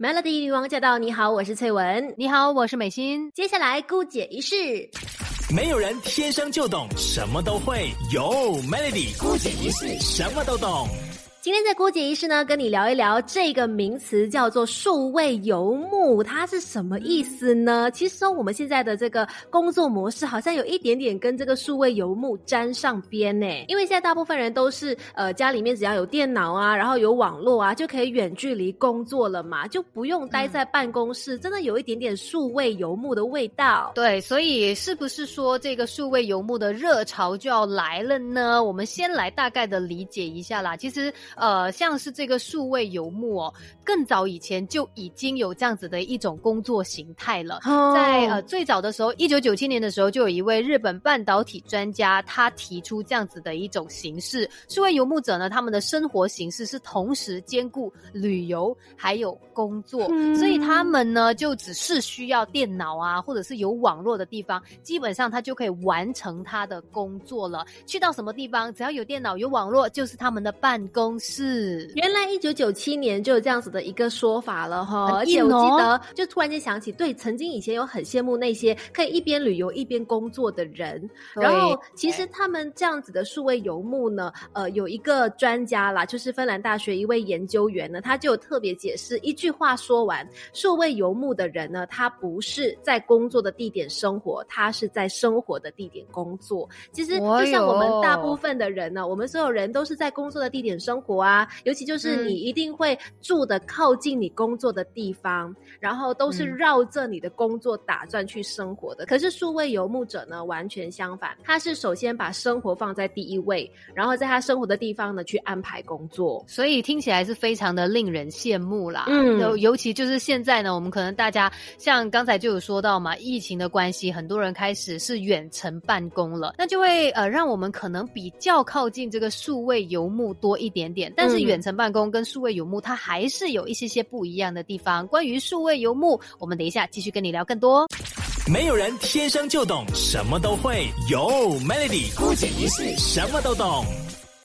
Melody 女王驾到！你好，我是翠文。你好，我是美心。接下来姑姐一式，没有人天生就懂，什么都会。有 Melody 姑姐一式，什么都懂。今天在郭姐医师呢，跟你聊一聊这个名词叫做数位游牧，它是什么意思呢？其实我们现在的这个工作模式好像有一点点跟这个数位游牧沾上边呢。因为现在大部分人都是呃家里面只要有电脑啊，然后有网络啊，就可以远距离工作了嘛，就不用待在办公室，真的有一点点数位游牧的味道。对，所以是不是说这个数位游牧的热潮就要来了呢？我们先来大概的理解一下啦。其实。呃，像是这个数位游牧哦，更早以前就已经有这样子的一种工作形态了。在呃最早的时候，一九九七年的时候，就有一位日本半导体专家，他提出这样子的一种形式。数位游牧者呢，他们的生活形式是同时兼顾旅游还有工作，所以他们呢就只是需要电脑啊，或者是有网络的地方，基本上他就可以完成他的工作了。去到什么地方，只要有电脑有网络，就是他们的办公。是，原来一九九七年就有这样子的一个说法了哈，而且我记得就突然间想起，对，曾经以前有很羡慕那些可以一边旅游一边工作的人，然后其实他们这样子的数位游牧呢，呃，有一个专家啦，就是芬兰大学一位研究员呢，他就特别解释，一句话说完，数位游牧的人呢，他不是在工作的地点生活，他是在生活的地点工作。其实就像我们大部分的人呢，我们所有人都是在工作的地点生活。啊，尤其就是你一定会住的靠近你工作的地方，然后都是绕着你的工作打转去生活的。可是数位游牧者呢，完全相反，他是首先把生活放在第一位，然后在他生活的地方呢去安排工作，所以听起来是非常的令人羡慕啦。嗯，尤尤其就是现在呢，我们可能大家像刚才就有说到嘛，疫情的关系，很多人开始是远程办公了，那就会呃让我们可能比较靠近这个数位游牧多一点点。但是远程办公跟数位游牧，它还是有一些些不一样的地方。关于数位游牧，我们等一下继续跟你聊更多。没有人天生就懂，什么都会。有 Melody 孤举一世什么都懂。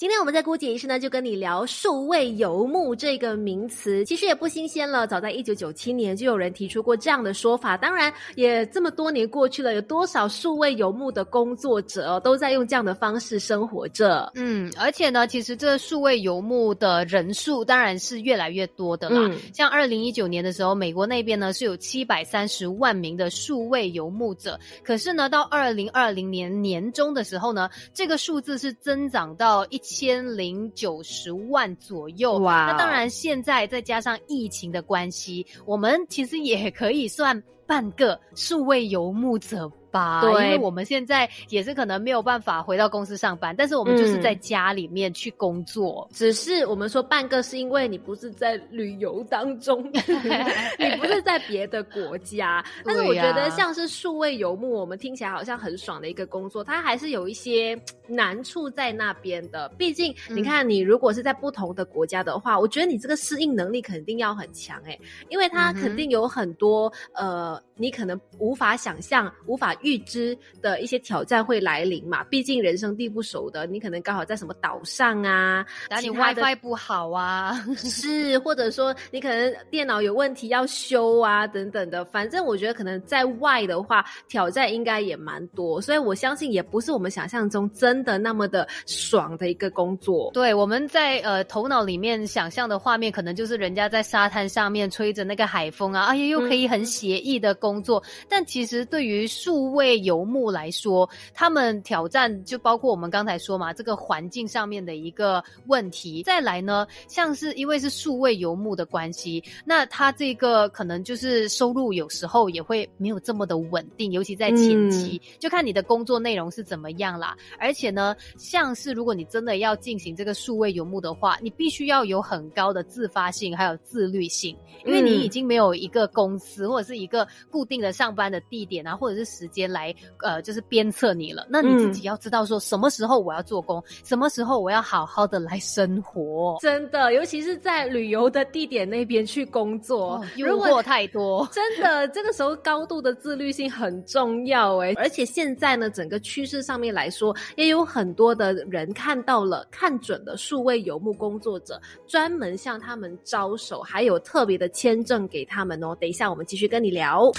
今天我们在姑姐医师呢，就跟你聊数位游牧这个名词，其实也不新鲜了。早在一九九七年就有人提出过这样的说法。当然，也这么多年过去了，有多少数位游牧的工作者都在用这样的方式生活着？嗯，而且呢，其实这数位游牧的人数当然是越来越多的啦。像二零一九年的时候，美国那边呢是有七百三十万名的数位游牧者，可是呢，到二零二零年年中的时候呢，这个数字是增长到一。千零九十万左右，哇！那当然，现在再加上疫情的关系，我们其实也可以算半个数位游牧者。吧，因为我们现在也是可能没有办法回到公司上班，但是我们就是在家里面去工作。只是我们说半个是因为你不是在旅游当中，你不是在别的国家。但是我觉得像是数位游牧，我们听起来好像很爽的一个工作，它还是有一些难处在那边的。毕竟你看，你如果是在不同的国家的话，我觉得你这个适应能力肯定要很强哎，因为它肯定有很多呃，你可能无法想象、无法。预知的一些挑战会来临嘛？毕竟人生地不熟的，你可能刚好在什么岛上啊，然后你 WiFi 不好啊，是，或者说你可能电脑有问题要修啊，等等的。反正我觉得可能在外的话，挑战应该也蛮多，所以我相信也不是我们想象中真的那么的爽的一个工作。对，我们在呃头脑里面想象的画面，可能就是人家在沙滩上面吹着那个海风啊，哎呀，又可以很写意的工作。但其实对于数为游牧来说，他们挑战就包括我们刚才说嘛，这个环境上面的一个问题。再来呢，像是因为是数位游牧的关系，那他这个可能就是收入有时候也会没有这么的稳定，尤其在前期，就看你的工作内容是怎么样啦。而且呢，像是如果你真的要进行这个数位游牧的话，你必须要有很高的自发性还有自律性，因为你已经没有一个公司或者是一个固定的上班的地点啊，或者是时间来呃，就是鞭策你了。那你自己要知道说什么时候我要做工，什么时候我要好好的来生活。真的，尤其是在旅游的地点那边去工作，诱惑太多。真的，这个时候高度的自律性很重要哎。而且现在呢，整个趋势上面来说，也有很多的人看到了、看准了数位游牧工作者，专门向他们招手，还有特别的签证给他们哦。等一下，我们继续跟你聊。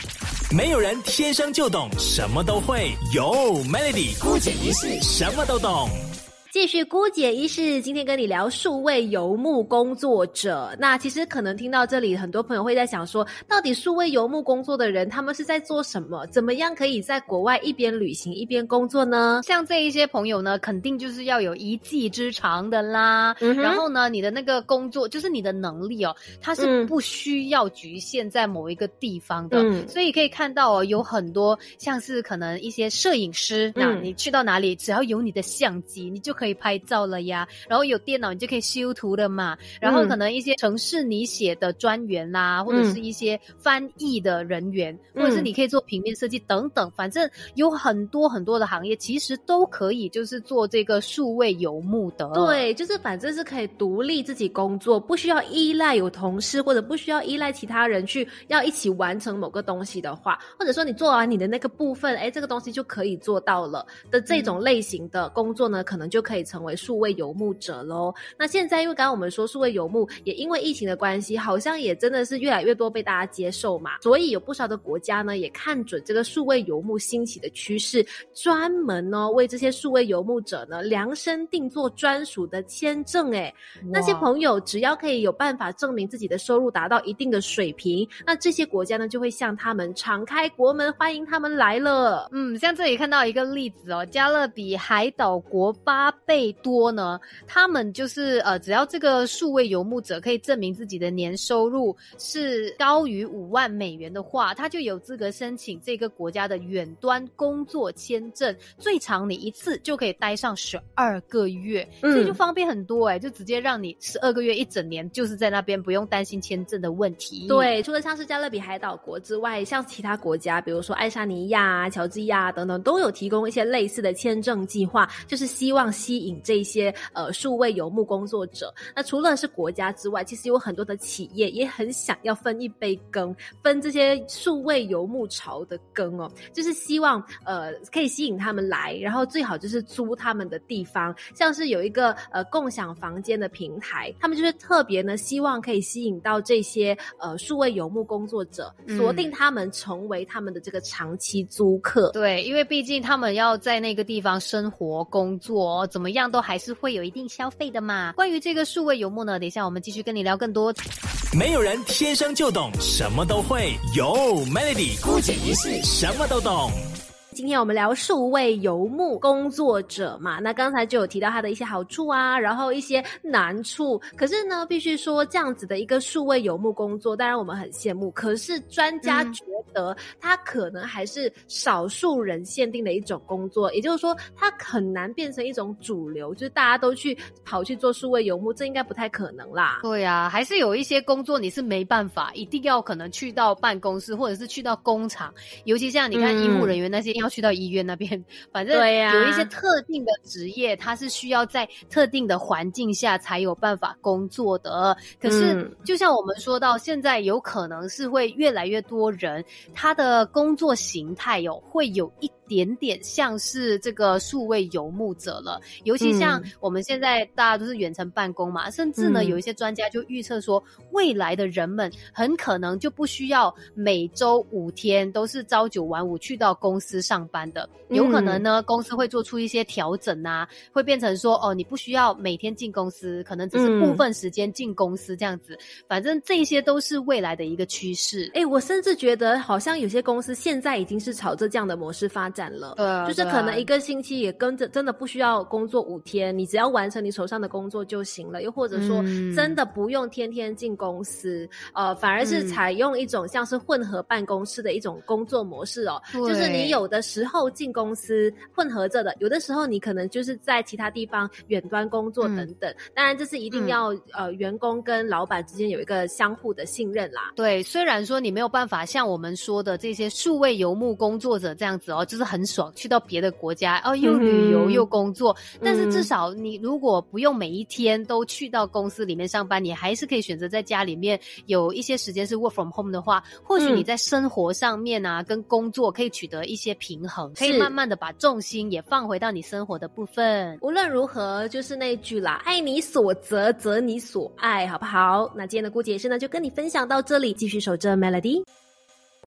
没有人天生就懂什么都会，有 Melody 孤姐一世什么都懂。继续姑姐一世，今天跟你聊数位游牧工作者。那其实可能听到这里，很多朋友会在想说，到底数位游牧工作的人，他们是在做什么？怎么样可以在国外一边旅行一边工作呢？像这一些朋友呢，肯定就是要有一技之长的啦。然后呢，你的那个工作就是你的能力哦，它是不需要局限在某一个地方的。所以可以看到哦，有很多像是可能一些摄影师，那你去到哪里，只要有你的相机，你就可以。可以拍照了呀，然后有电脑你就可以修图的嘛，然后可能一些城市你写的专员啦，或者是一些翻译的人员，或者是你可以做平面设计等等，反正有很多很多的行业，其实都可以就是做这个数位游牧的。对，就是反正是可以独立自己工作，不需要依赖有同事，或者不需要依赖其他人去要一起完成某个东西的话，或者说你做完你的那个部分，哎，这个东西就可以做到了的这种类型的工作呢，可能就可以。可以成为数位游牧者喽。那现在因为刚刚我们说数位游牧，也因为疫情的关系，好像也真的是越来越多被大家接受嘛。所以有不少的国家呢，也看准这个数位游牧兴起的趋势，专门呢为这些数位游牧者呢量身定做专属的签证。哎，那些朋友只要可以有办法证明自己的收入达到一定的水平，那这些国家呢就会向他们敞开国门，欢迎他们来了。嗯，像这里看到一个例子哦，加勒比海岛国巴。贝多呢？他们就是呃，只要这个数位游牧者可以证明自己的年收入是高于五万美元的话，他就有资格申请这个国家的远端工作签证。最长你一次就可以待上十二个月，所以就方便很多哎，就直接让你十二个月一整年就是在那边，不用担心签证的问题。对，除了像是加勒比海岛国之外，像其他国家，比如说爱沙尼亚、乔治亚等等，都有提供一些类似的签证计划，就是希望吸。引这些呃数位游牧工作者，那除了是国家之外，其实有很多的企业也很想要分一杯羹，分这些数位游牧潮的羹哦，就是希望呃可以吸引他们来，然后最好就是租他们的地方，像是有一个呃共享房间的平台，他们就是特别呢希望可以吸引到这些呃数位游牧工作者，锁定他们成为他们的这个长期租客。对，因为毕竟他们要在那个地方生活工作，怎么？样都还是会有一定消费的嘛。关于这个数位游牧呢，等一下我们继续跟你聊更多。没有人天生就懂什么都会，有 Melody 孤姐一世什么都懂。今天我们聊数位游牧工作者嘛，那刚才就有提到他的一些好处啊，然后一些难处。可是呢，必须说这样子的一个数位游牧工作，当然我们很羡慕。可是专家觉得，它可能还是少数人限定的一种工作，也就是说，它很难变成一种主流，就是大家都去跑去做数位游牧，这应该不太可能啦。对呀，还是有一些工作你是没办法，一定要可能去到办公室或者是去到工厂，尤其像你看医护人员那些。要去到医院那边，反正有一些特定的职业，它是需要在特定的环境下才有办法工作的。可是，就像我们说到，现在有可能是会越来越多人，他的工作形态有会有一。点点像是这个数位游牧者了，尤其像我们现在大家都是远程办公嘛，甚至呢有一些专家就预测说，未来的人们很可能就不需要每周五天都是朝九晚五去到公司上班的，有可能呢公司会做出一些调整啊，会变成说哦你不需要每天进公司，可能只是部分时间进公司这样子，反正这些都是未来的一个趋势。哎，我甚至觉得好像有些公司现在已经是朝着这样的模式发。展了。对，就是可能一个星期也跟着，真的不需要工作五天，你只要完成你手上的工作就行了。又或者说，真的不用天天进公司，呃，反而是采用一种像是混合办公室的一种工作模式哦。就是你有的时候进公司混合着的，有的时候你可能就是在其他地方远端工作等等。当然，这是一定要呃员工跟老板之间有一个相互的信任啦。对，虽然说你没有办法像我们说的这些数位游牧工作者这样子哦，就是很爽，去到别的国家哦，又旅游又工作。但是至少你如果不用每一天都去到公司里面上班，你还是可以选择在家里面有一些时间是 work from home 的话，或许你在生活上面啊跟工作可以取得一些平衡，可以慢慢的把重心也放回到你生活的部分。无论如何，就是那句啦，爱你所择，择你所爱，好不好？那今天的顾姐是呢，就跟你分享到这里，继续守着 Melody。